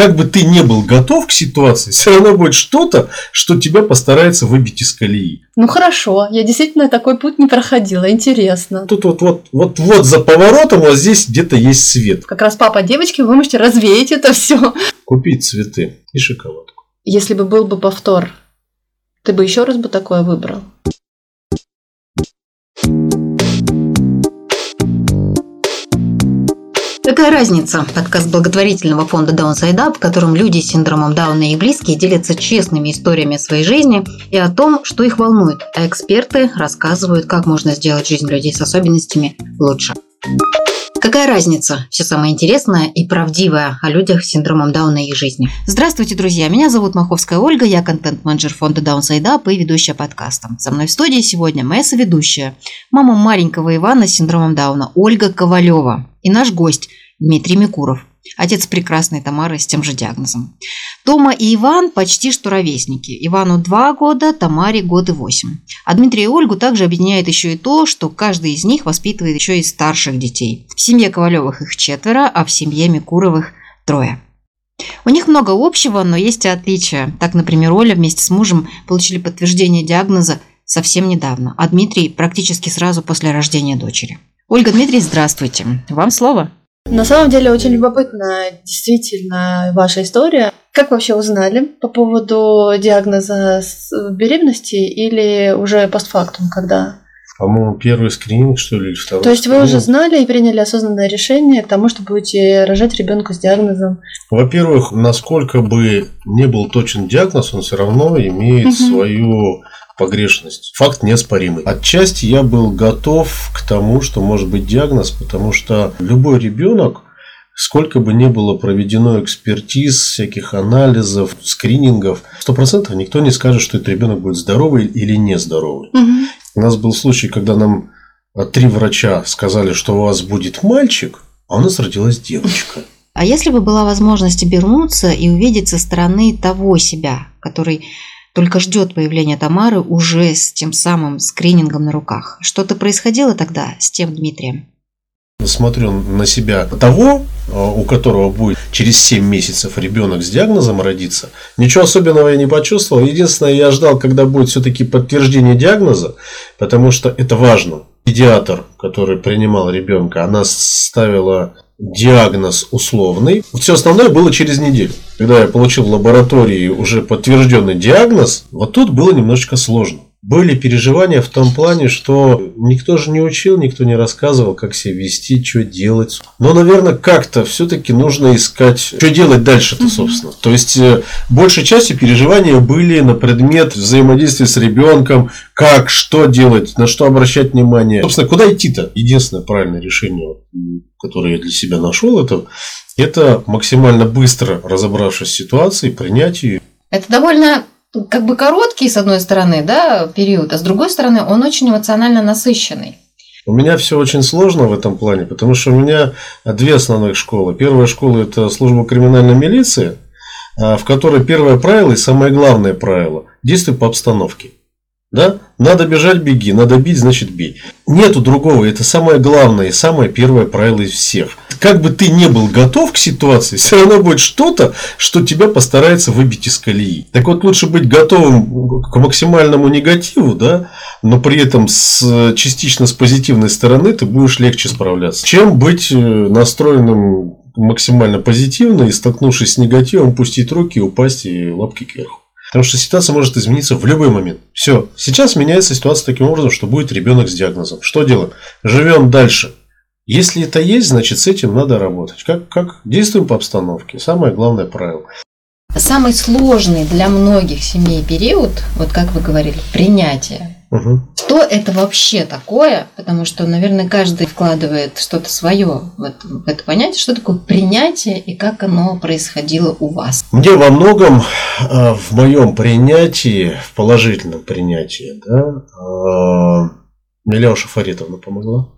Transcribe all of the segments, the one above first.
как бы ты не был готов к ситуации, все равно будет что-то, что тебя постарается выбить из колеи. Ну хорошо, я действительно такой путь не проходила, интересно. Тут вот, вот, вот, вот за поворотом вот здесь где-то есть свет. Как раз папа девочки, вы можете развеять это все. Купить цветы и шоколадку. Если бы был бы повтор, ты бы еще раз бы такое выбрал? Какая разница? Подкаст благотворительного фонда Downside Up, в котором люди с синдромом Дауна и близкие делятся честными историями своей жизни и о том, что их волнует, а эксперты рассказывают, как можно сделать жизнь людей с особенностями лучше. Какая разница? Все самое интересное и правдивое о людях с синдромом Дауна и их жизни. Здравствуйте, друзья! Меня зовут Маховская Ольга, я контент-менеджер фонда Downside Up и ведущая подкаста. Со мной в студии сегодня моя соведущая, мама маленького Ивана с синдромом Дауна, Ольга Ковалева. И наш гость Дмитрий Микуров, отец прекрасной Тамары с тем же диагнозом. Тома и Иван почти что ровесники. Ивану два года, Тамаре годы восемь. А Дмитрия и Ольгу также объединяет еще и то, что каждый из них воспитывает еще и старших детей. В семье Ковалевых их четверо, а в семье Микуровых трое. У них много общего, но есть и отличия. Так, например, Оля вместе с мужем получили подтверждение диагноза совсем недавно, а Дмитрий практически сразу после рождения дочери. Ольга Дмитрий, здравствуйте. Вам слово. На самом деле очень любопытна действительно ваша история. Как вообще узнали по поводу диагноза беременности или уже постфактум, когда? По-моему, первый скрининг, что ли, или второй. То есть вы уже знали и приняли осознанное решение к тому, что будете рожать ребенка с диагнозом? Во-первых, насколько бы не был точен диагноз, он все равно имеет угу. свою погрешность. Факт неоспоримый. Отчасти я был готов к тому, что может быть диагноз, потому что любой ребенок, сколько бы ни было проведено экспертиз, всяких анализов, скринингов, сто процентов никто не скажет, что этот ребенок будет здоровый или нездоровый. Угу. У нас был случай, когда нам три врача сказали, что у вас будет мальчик, а у нас родилась девочка. А если бы была возможность обернуться и увидеть со стороны того себя, который только ждет появления Тамары уже с тем самым скринингом на руках. Что-то происходило тогда с тем Дмитрием? Смотрю на себя того, а, у которого будет через 7 месяцев ребенок с диагнозом родиться. Ничего особенного я не почувствовал. Единственное, я ждал, когда будет все-таки подтверждение диагноза, потому что это важно. Педиатр, который принимал ребенка, она ставила диагноз условный. Все остальное было через неделю. Когда я получил в лаборатории уже подтвержденный диагноз, вот тут было немножечко сложно. Были переживания в том плане, что никто же не учил, никто не рассказывал, как себя вести, что делать. Но, наверное, как-то все-таки нужно искать, что делать дальше-то, собственно. То есть, э, большей частью переживания были на предмет взаимодействия с ребенком, как, что делать, на что обращать внимание. Собственно, куда идти-то? Единственное правильное решение, которое я для себя нашел, это, это максимально быстро разобравшись с ситуацией, принять ее. Это довольно как бы короткий, с одной стороны, да, период, а с другой стороны, он очень эмоционально насыщенный. У меня все очень сложно в этом плане, потому что у меня две основных школы. Первая школа – это служба криминальной милиции, а, в которой первое правило и самое главное правило – действуй по обстановке. Да? Надо бежать, беги. Надо бить, значит бей. Нету другого. Это самое главное и самое первое правило из всех. Как бы ты не был готов к ситуации, все равно будет что-то, что тебя постарается выбить из колеи. Так вот, лучше быть готовым к максимальному негативу, да, но при этом с, частично с позитивной стороны ты будешь легче справляться, чем быть э, настроенным максимально позитивно и, столкнувшись с негативом, пустить руки, упасть и лапки кверху. Потому что ситуация может измениться в любой момент. Все. Сейчас меняется ситуация таким образом, что будет ребенок с диагнозом. Что делаем? Живем дальше. Если это есть, значит с этим надо работать. Как, как действуем по обстановке. Самое главное правило. Самый сложный для многих семей период, вот как вы говорили, принятие. Угу. Что это вообще такое? Потому что, наверное, каждый вкладывает что-то свое в это, в это понятие. Что такое принятие и как оно происходило у вас? Мне во многом э, в моем принятии, в положительном принятии, да, э, Миляуша Фаритовна помогла.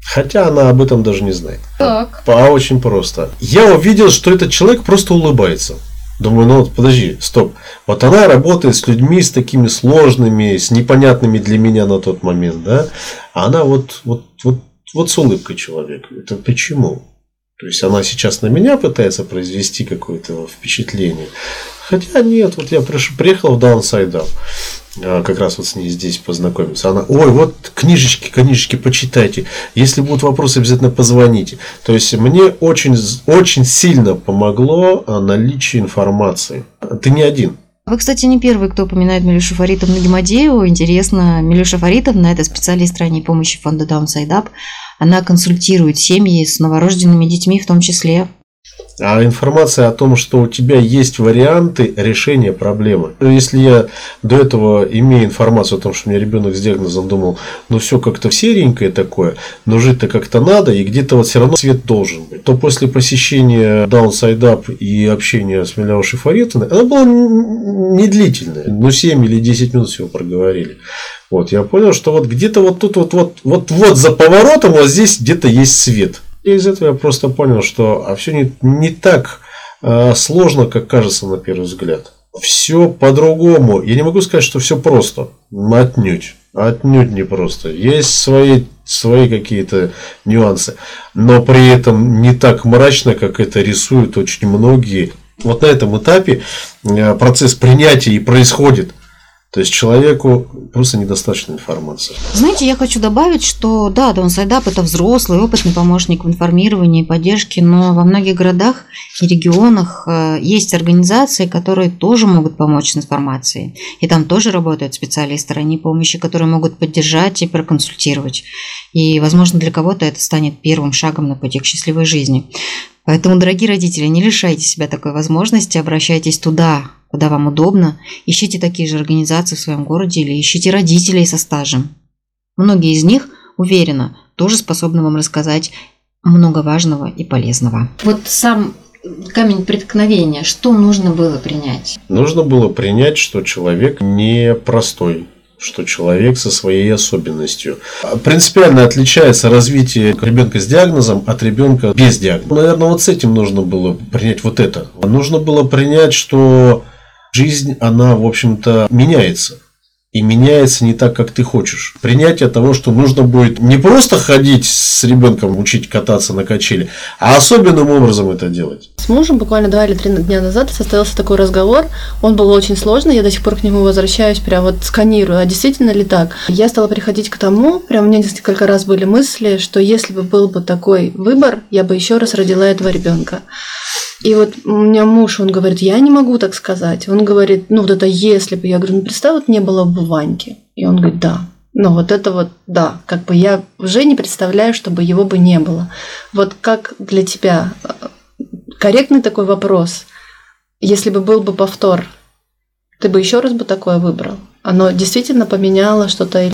Хотя она об этом даже не знает. Так. А очень просто. Я увидел, что этот человек просто улыбается. Думаю, ну вот подожди, стоп. Вот она работает с людьми, с такими сложными, с непонятными для меня на тот момент, да. А она вот, вот, вот, вот с улыбкой человек. Это почему? То есть она сейчас на меня пытается произвести какое-то впечатление. Хотя нет, вот я приехал в Downside Up. А, как раз вот с ней здесь познакомиться. Она, ой, вот книжечки, книжечки, почитайте. Если будут вопросы, обязательно позвоните. То есть мне очень, очень сильно помогло а, наличие информации. Ты не один. Вы, кстати, не первый, кто упоминает Милюшу Фаритовну Гемодееву. Интересно, Милюша Фаритовна – это специалист ранней помощи фонда Downside Up. Она консультирует семьи с новорожденными детьми в том числе. А информация о том, что у тебя есть варианты решения проблемы. Если я до этого имею информацию о том, что у меня ребенок с диагнозом, думал, ну все как-то серенькое такое, но жить-то как-то надо, и где-то вот все равно свет должен быть, то после посещения Downside Up и общения с Миляушей Фаритовной, она была не длительная, ну 7 или 10 минут всего проговорили. Вот, я понял, что вот где-то вот тут вот, вот, вот, вот за поворотом вот здесь где-то есть свет. И из этого я просто понял, что а все не, не так э, сложно, как кажется на первый взгляд. Все по-другому. Я не могу сказать, что все просто. Отнюдь. Отнюдь не просто. Есть свои, свои какие-то нюансы. Но при этом не так мрачно, как это рисуют очень многие. Вот на этом этапе э, процесс принятия и происходит. То есть человеку просто недостаточно информации. Знаете, я хочу добавить, что да, Донсайдап – это взрослый, опытный помощник в информировании и поддержке, но во многих городах и регионах э, есть организации, которые тоже могут помочь с информацией. И там тоже работают специалисты ранней помощи, которые могут поддержать и проконсультировать. И, возможно, для кого-то это станет первым шагом на пути к счастливой жизни. Поэтому, дорогие родители, не лишайте себя такой возможности, обращайтесь туда, куда вам удобно, ищите такие же организации в своем городе или ищите родителей со стажем. Многие из них, уверена, тоже способны вам рассказать много важного и полезного. Вот сам камень преткновения, что нужно было принять? Нужно было принять, что человек не простой, что человек со своей особенностью. Принципиально отличается развитие ребенка с диагнозом от ребенка без диагноза. Наверное, вот с этим нужно было принять вот это. Нужно было принять, что жизнь, она, в общем-то, меняется. И меняется не так, как ты хочешь. Принятие того, что нужно будет не просто ходить с ребенком, учить кататься на качели, а особенным образом это делать. С мужем буквально два или три дня назад состоялся такой разговор. Он был очень сложный, я до сих пор к нему возвращаюсь, прям вот сканирую, а действительно ли так? Я стала приходить к тому, прям у меня несколько раз были мысли, что если бы был бы такой выбор, я бы еще раз родила этого ребенка. И вот у меня муж, он говорит, я не могу так сказать. Он говорит, ну вот это если бы. Я говорю, ну представь, вот не было бы Ваньки. И он говорит, да. Ну вот это вот, да, как бы я уже не представляю, чтобы его бы не было. Вот как для тебя э, корректный такой вопрос, если бы был бы повтор, ты бы еще раз бы такое выбрал? Оно действительно поменяло что-то?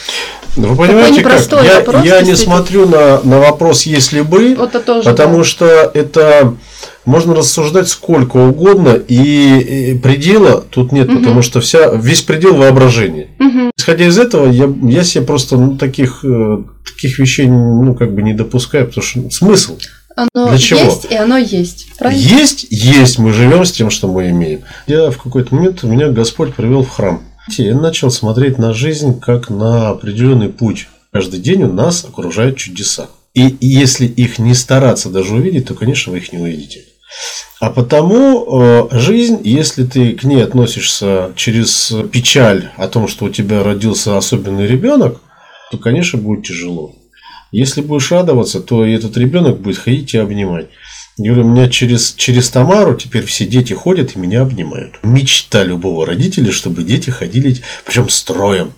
Ну, вы понимаете, как? Я, вопрос, я не смотрю на, на вопрос «если бы», вот потому что это можно рассуждать сколько угодно, и предела тут нет, угу. потому что вся, весь предел воображения. Угу. Исходя из этого, я, я себе просто ну, таких, э, таких вещей ну, как бы не допускаю, потому что смысл. Оно Для чего? есть, и оно есть. Правильно? Есть, есть. Мы живем с тем, что мы имеем. Я в какой-то момент меня Господь привел в храм. Я начал смотреть на жизнь как на определенный путь. Каждый день у нас окружают чудеса. И если их не стараться даже увидеть, то, конечно, вы их не увидите. А потому э, жизнь, если ты к ней относишься через печаль о том, что у тебя родился особенный ребенок, то, конечно, будет тяжело. Если будешь радоваться, то этот ребенок будет ходить и обнимать. Я говорю, у меня через, через Тамару теперь все дети ходят и меня обнимают. Мечта любого родителя, чтобы дети ходили, причем строем.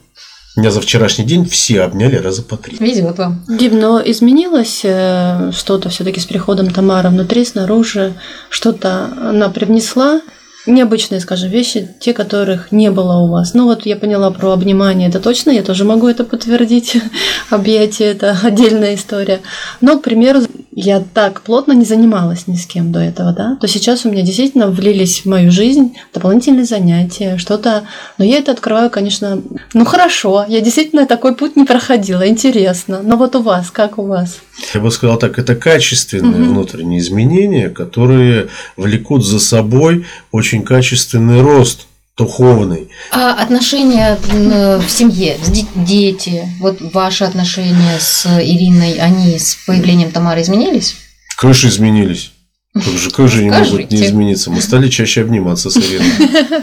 Меня за вчерашний день все обняли раза по три. Везет вам. Дим, но изменилось э, что-то все-таки с приходом Тамары внутри, снаружи? Что-то она привнесла? Необычные, скажем, вещи, те, которых не было у вас. Ну вот я поняла про обнимание, это точно, я тоже могу это подтвердить. Объятие – это отдельная история. Но, к примеру, я так плотно не занималась ни с кем до этого, да, то сейчас у меня действительно влились в мою жизнь дополнительные занятия, что-то, но я это открываю, конечно, ну хорошо, я действительно такой путь не проходила, интересно, но вот у вас, как у вас? Я бы сказал так, это качественные угу. внутренние изменения, которые влекут за собой очень качественный рост духовный. А отношения в семье, дети, вот ваши отношения с Ириной, они с появлением Тамары изменились? Конечно, изменились. Как же, как же они могут не измениться? Мы стали чаще обниматься с Ириной.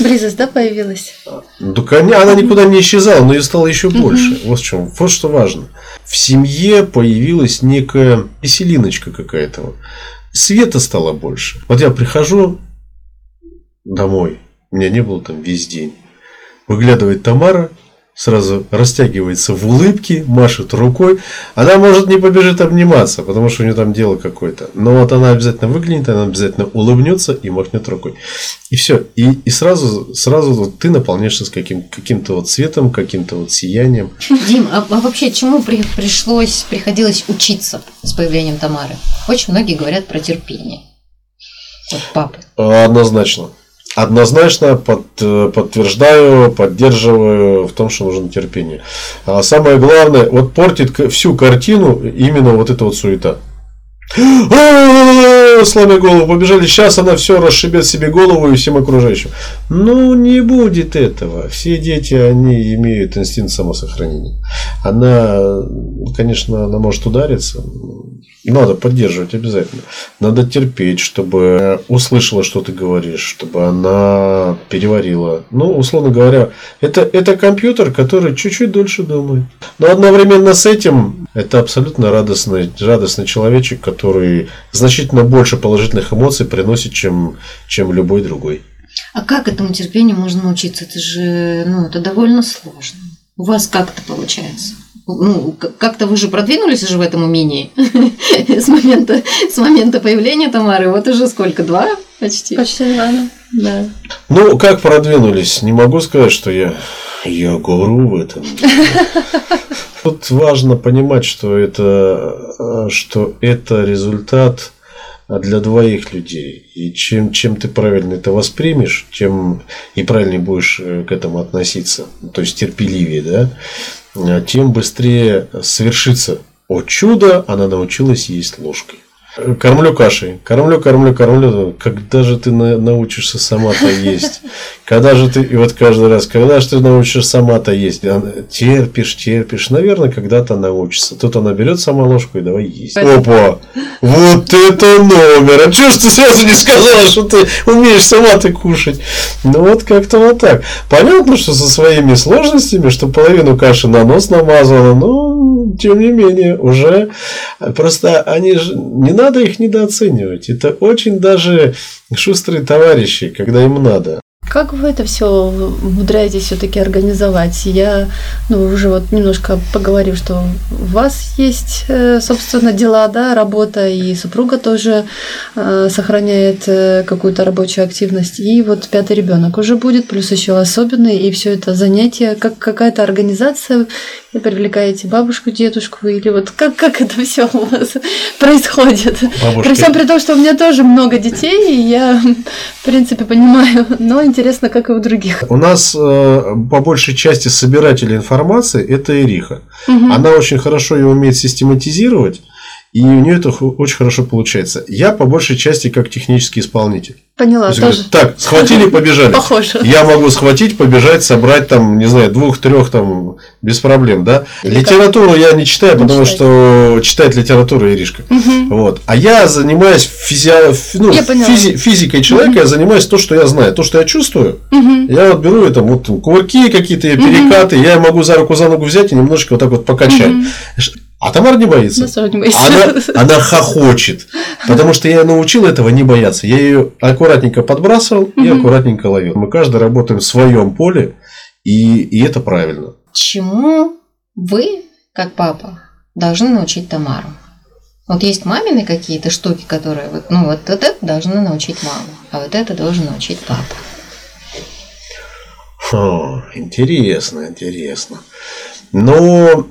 Близость, да, появилась? Так они- она никуда не исчезала, но ее стало еще больше. Вот в чем. Вот что важно. В семье появилась некая веселиночка какая-то. Света стало больше. Вот я прихожу домой, меня не было там весь день. Выглядывает Тамара, сразу растягивается в улыбке, машет рукой. Она может не побежит обниматься, потому что у нее там дело какое-то. Но вот она обязательно выглянет, она обязательно улыбнется и махнет рукой. И все. И, и сразу, сразу вот ты наполняешься с каким, каким-то вот цветом, каким-то вот сиянием. Дим, а, а вообще чему при- пришлось, приходилось учиться с появлением Тамары? Очень многие говорят про терпение. Вот папы. Однозначно. Однозначно под, э, подтверждаю, поддерживаю в том, что нужно терпение. А самое главное, вот портит всю картину именно вот эта вот суета. А-а-а, Сломя голову, побежали. Сейчас она все расшибет себе голову и всем окружающим. Ну, не будет этого. Все дети, они имеют инстинкт самосохранения. Она, конечно, она может удариться. Надо поддерживать обязательно. Надо терпеть, чтобы услышала, что ты говоришь, чтобы она переварила. Ну, условно говоря, это, это компьютер, который чуть-чуть дольше думает. Но одновременно с этим это абсолютно радостный, радостный человечек, который значительно больше положительных эмоций приносит, чем, чем любой другой. А как этому терпению можно научиться? Это же, ну, это довольно сложно. У вас как это получается? Ну, как-то вы же продвинулись уже в этом умении с момента, с момента появления Тамары. Вот уже сколько? Два почти? Почти ладно. Да. Ну, как продвинулись? Не могу сказать, что я, я гуру в этом. Тут важно понимать, что это, э, что это результат для двоих людей. И чем, чем ты правильно это воспримешь, тем и правильнее будешь э, к этому относиться, то есть терпеливее, да, тем быстрее свершится. О чудо, она научилась есть ложкой. Кормлю кашей. Кормлю, кормлю, кормлю. Когда же ты на- научишься сама-то есть? Когда же ты, и вот каждый раз, когда же ты научишься сама-то есть? Она- Терпишь, терпишь. Наверное, когда-то научится. Тут она берет сама ложку и давай есть. Опа! Вот это номер! А чего ж ты сразу не сказала, что ты умеешь сама ты кушать? Ну вот как-то вот так. Понятно, что со своими сложностями, что половину каши на нос намазала, но тем не менее уже просто они же не надо их недооценивать. Это очень даже шустрые товарищи, когда им надо. Как вы это все умудряетесь все-таки организовать? Я, ну, уже вот немножко поговорив, что у вас есть, э, собственно, дела, да, работа, и супруга тоже э, сохраняет э, какую-то рабочую активность. И вот пятый ребенок уже будет, плюс еще особенный, и все это занятие, как какая-то организация, вы привлекаете бабушку, дедушку, или вот как, как это все у вас происходит? Бабушка, При всем при том, что у меня тоже много детей, и я, в принципе, понимаю, но интересно, как и у других. У нас э, по большей части собиратель информации это Ириха. Мгм. Она очень хорошо ее умеет систематизировать, и у нее это очень хорошо получается. Я по большей части как технический исполнитель. Поняла, То есть, тоже говорят, так, схватили, побежали. похоже. Я могу схватить, побежать, собрать там, не знаю, двух-трех там без проблем, да. Или Литературу я не читаю, Не потому читаете. что читает литературу Иришка. Мгм. Вот. А я занимаюсь физио... ну, Я физи- физикой человека, я занимаюсь то, что я знаю, то, что я чувствую. Мгм. Я вот беру это, вот кувырки какие-то, перекаты, я могу за руку за ногу взять и немножечко вот так вот покачать. Мгм. А Тамара не боится. Самом деле. Она, она хохочет, потому что я научил этого не бояться. Я ее аккуратненько подбрасывал и аккуратненько ловил. Мы каждый работаем в своем поле, и, и это правильно. Чему вы, как папа, должны научить Тамару? Вот есть мамины какие-то штуки, которые вот, ну вот, вот это должна научить мама, а вот это должен научить папа. Фу, интересно, интересно. Но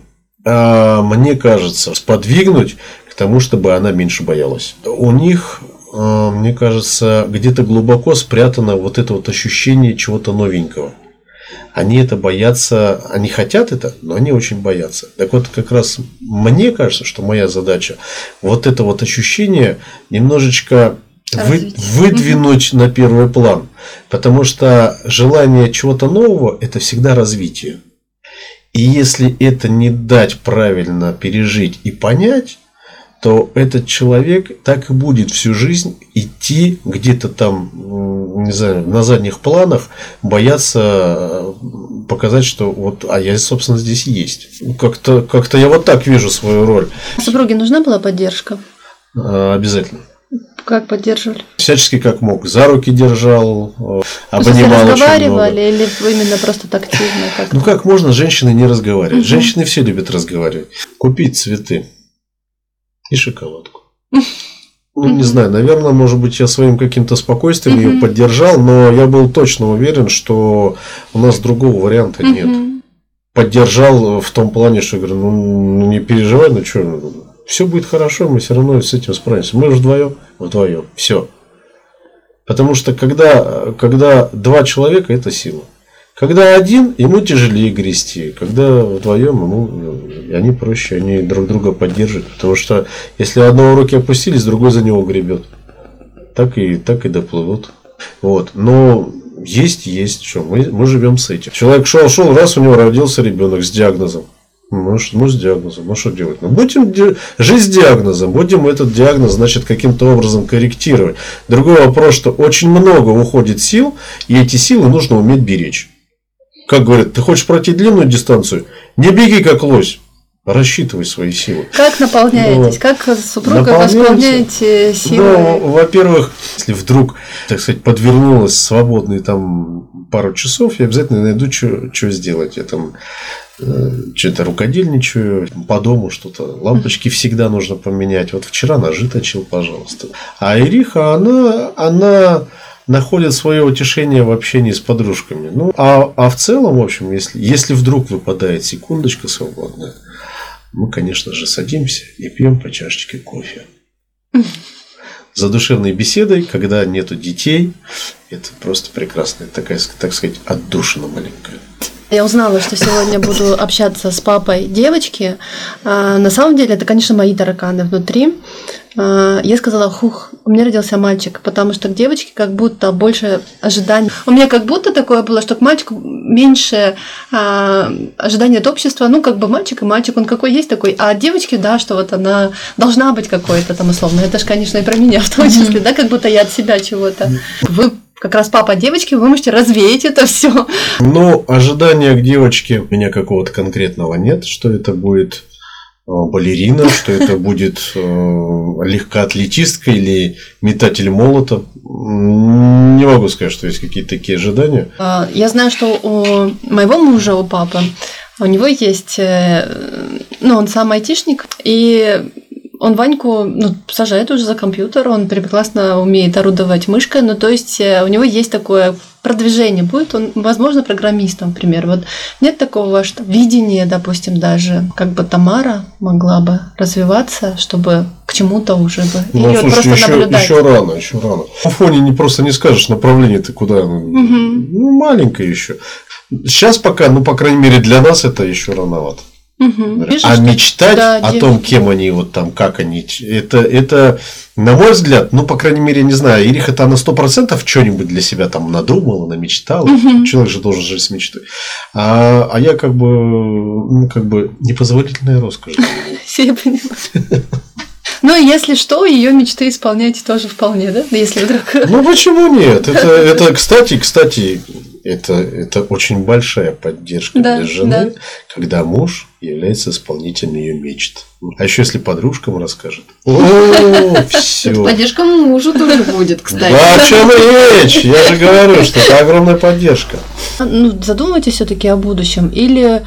мне кажется, сподвигнуть к тому, чтобы она меньше боялась. У них, а, мне кажется, где-то глубоко спрятано вот это вот ощущение чего-то новенького. Они это боятся, они хотят это, но они очень боятся. Так вот, как раз мне кажется, что моя задача вот это вот ощущение немножечко вы- выдвинуть на первый план. Потому что желание чего-то нового – это всегда развитие. И если это не дать правильно пережить и понять, то этот человек так и будет всю жизнь идти где-то там, не знаю, на задних планах, бояться э, показать, что вот, а я, собственно, здесь есть. Как-то как я вот так вижу свою роль. Супруге нужна была поддержка? А, обязательно. Как поддерживали? Всячески как мог. За руки держал, э, обнимал очень разговаривали или именно просто тактильно? Как ну как можно женщины не разговаривать? Угу. Женщины все любят разговаривать. Купить цветы и шоколадку. Ну, не знаю, наверное, может быть, я своим каким-то спокойствием ее поддержал, но я был точно уверен, что у нас другого варианта нет. Поддержал в том плане, что говорю, ну, ну не переживай, ну что, все будет хорошо, мы все равно с этим справимся. Мы же вдвоем, вдвоем, все. Потому что когда, когда два человека это сила. Когда один, ему тяжелее грести. Когда вдвоем, ему они проще, они друг друга поддерживают. Потому что если одного руки опустились, другой за него гребет. Так и, так и доплывут. Вот. Но есть, есть. Что, мы, мы живем с этим. Человек шел, шел, раз у него родился ребенок с диагнозом. Ну, ну, с диагнозом. Ну, что делать? Ну, будем жить с диагнозом. Будем этот диагноз, значит, каким-то образом корректировать. Другой вопрос, что очень много уходит сил, и эти силы нужно уметь беречь как говорят, ты хочешь пройти длинную дистанцию, не беги как лось, рассчитывай свои силы. Как наполняетесь? Вот. Как супруга восполняете силы? Ну, во-первых, если вдруг, так сказать, подвернулось свободные там пару часов, я обязательно найду, что сделать. Я там э, что-то рукодельничаю, по дому что-то. Лампочки всегда нужно поменять. Вот вчера ножи точил, пожалуйста. А Ириха, она, она находят свое утешение в общении с подружками. Ну, а, а в целом, в общем, если, если вдруг выпадает секундочка свободная, мы, конечно же, садимся и пьем по чашечке кофе. За душевной беседой, когда нету детей, это просто прекрасная такая, так сказать, отдушина маленькая. Я узнала, что сегодня буду общаться с папой девочки. А, на самом деле, это, конечно, мои тараканы внутри. А, я сказала, хух, у меня родился мальчик, потому что к девочке как будто больше ожиданий. У меня как будто такое было, что к мальчику меньше а, ожиданий от общества. Ну, как бы мальчик и мальчик, он какой есть такой. А от девочки, да, что вот она должна быть какой-то там условно. Это же, конечно, и про меня в том числе, да, как будто я от себя чего-то. Вы как раз папа девочки, вы можете развеять это все. Ну, ожидания к девочке у меня какого-то конкретного нет, что это будет балерина, что это будет э, легкоатлетистка или метатель молота. Не могу сказать, что есть какие-то такие ожидания. А, я знаю, что у моего мужа, у папы, у него есть, э, ну, он сам айтишник, и он Ваньку ну, сажает уже за компьютер, он прекрасно умеет орудовать мышкой, ну то есть э, у него есть такое продвижение, будет он, возможно, программистом, например. Вот нет такого что видения, допустим, даже, как бы Тамара могла бы развиваться, чтобы к чему-то уже бы. Ну, Или слушай, еще, наблюдать. еще рано, еще рано. На фоне не просто не скажешь направление ты куда. Угу. Ну, маленькое еще. Сейчас пока, ну, по крайней мере, для нас это еще рановато. Угу. А мечтать да, о том, кем они, вот там, как они, это, это, на мой взгляд, ну, по крайней мере, не знаю, Ириха-то на сто процентов что-нибудь для себя там надумала, намечтала. Угу. Человек же должен жить с мечтой. А, а я как бы, ну, как бы непозволительная роскошь. Я понимаю. Ну, если что, ее мечты исполняете тоже вполне, да? Если вдруг... Ну, почему нет? Это, это кстати, кстати, это, это очень большая поддержка да, для жены, да. когда муж является исполнителем ее мечт. А еще если подружкам расскажет. О, все. Поддержка мужу тоже будет, кстати. Да, о чем речь? Я же говорю, что это огромная поддержка. Ну, задумывайтесь все-таки о будущем или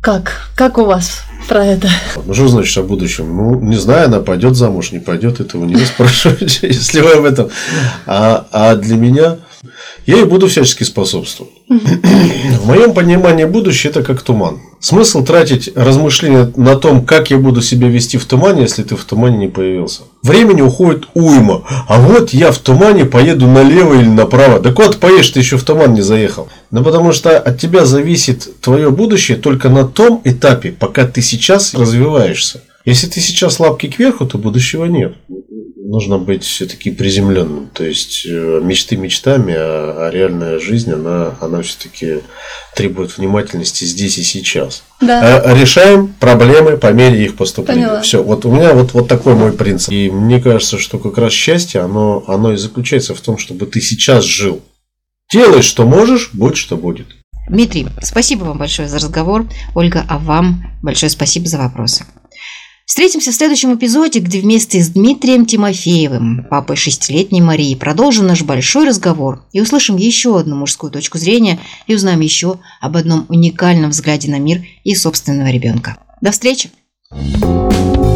как? Как у вас про это? Ну, что значит о будущем? Ну, не знаю, она пойдет замуж, не пойдет, этого не спрашивайте, если вы об этом. А, а для меня я ей буду всячески способствовать. В моем понимании будущее это как туман. Смысл тратить размышления на том, как я буду себя вести в тумане, если ты в тумане не появился. Времени уходит уйма. А вот я в тумане поеду налево или направо. Да куда ты поедешь, ты еще в туман не заехал. Ну потому что от тебя зависит твое будущее только на том этапе, пока ты сейчас развиваешься. Если ты сейчас лапки кверху, то будущего нет. нужно быть все-таки приземленным. То есть э, мечты мечтами, а, а реальная жизнь, она, она все-таки требует внимательности здесь и сейчас. Да. А, решаем проблемы по мере их поступления. Поняла. Все. Вот у меня вот, вот такой мой принцип. И мне кажется, что как раз счастье, оно, оно и заключается в том, чтобы ты сейчас жил. Делай, что можешь, будь, что будет. Дмитрий, спасибо вам большое за разговор. Ольга, а вам большое спасибо за вопросы. Встретимся в следующем эпизоде, где вместе с Дмитрием Тимофеевым, папой шестилетней Марии, продолжим наш большой разговор и услышим еще одну мужскую точку зрения и узнаем еще об одном уникальном взгляде на мир и собственного ребенка. До встречи! thank you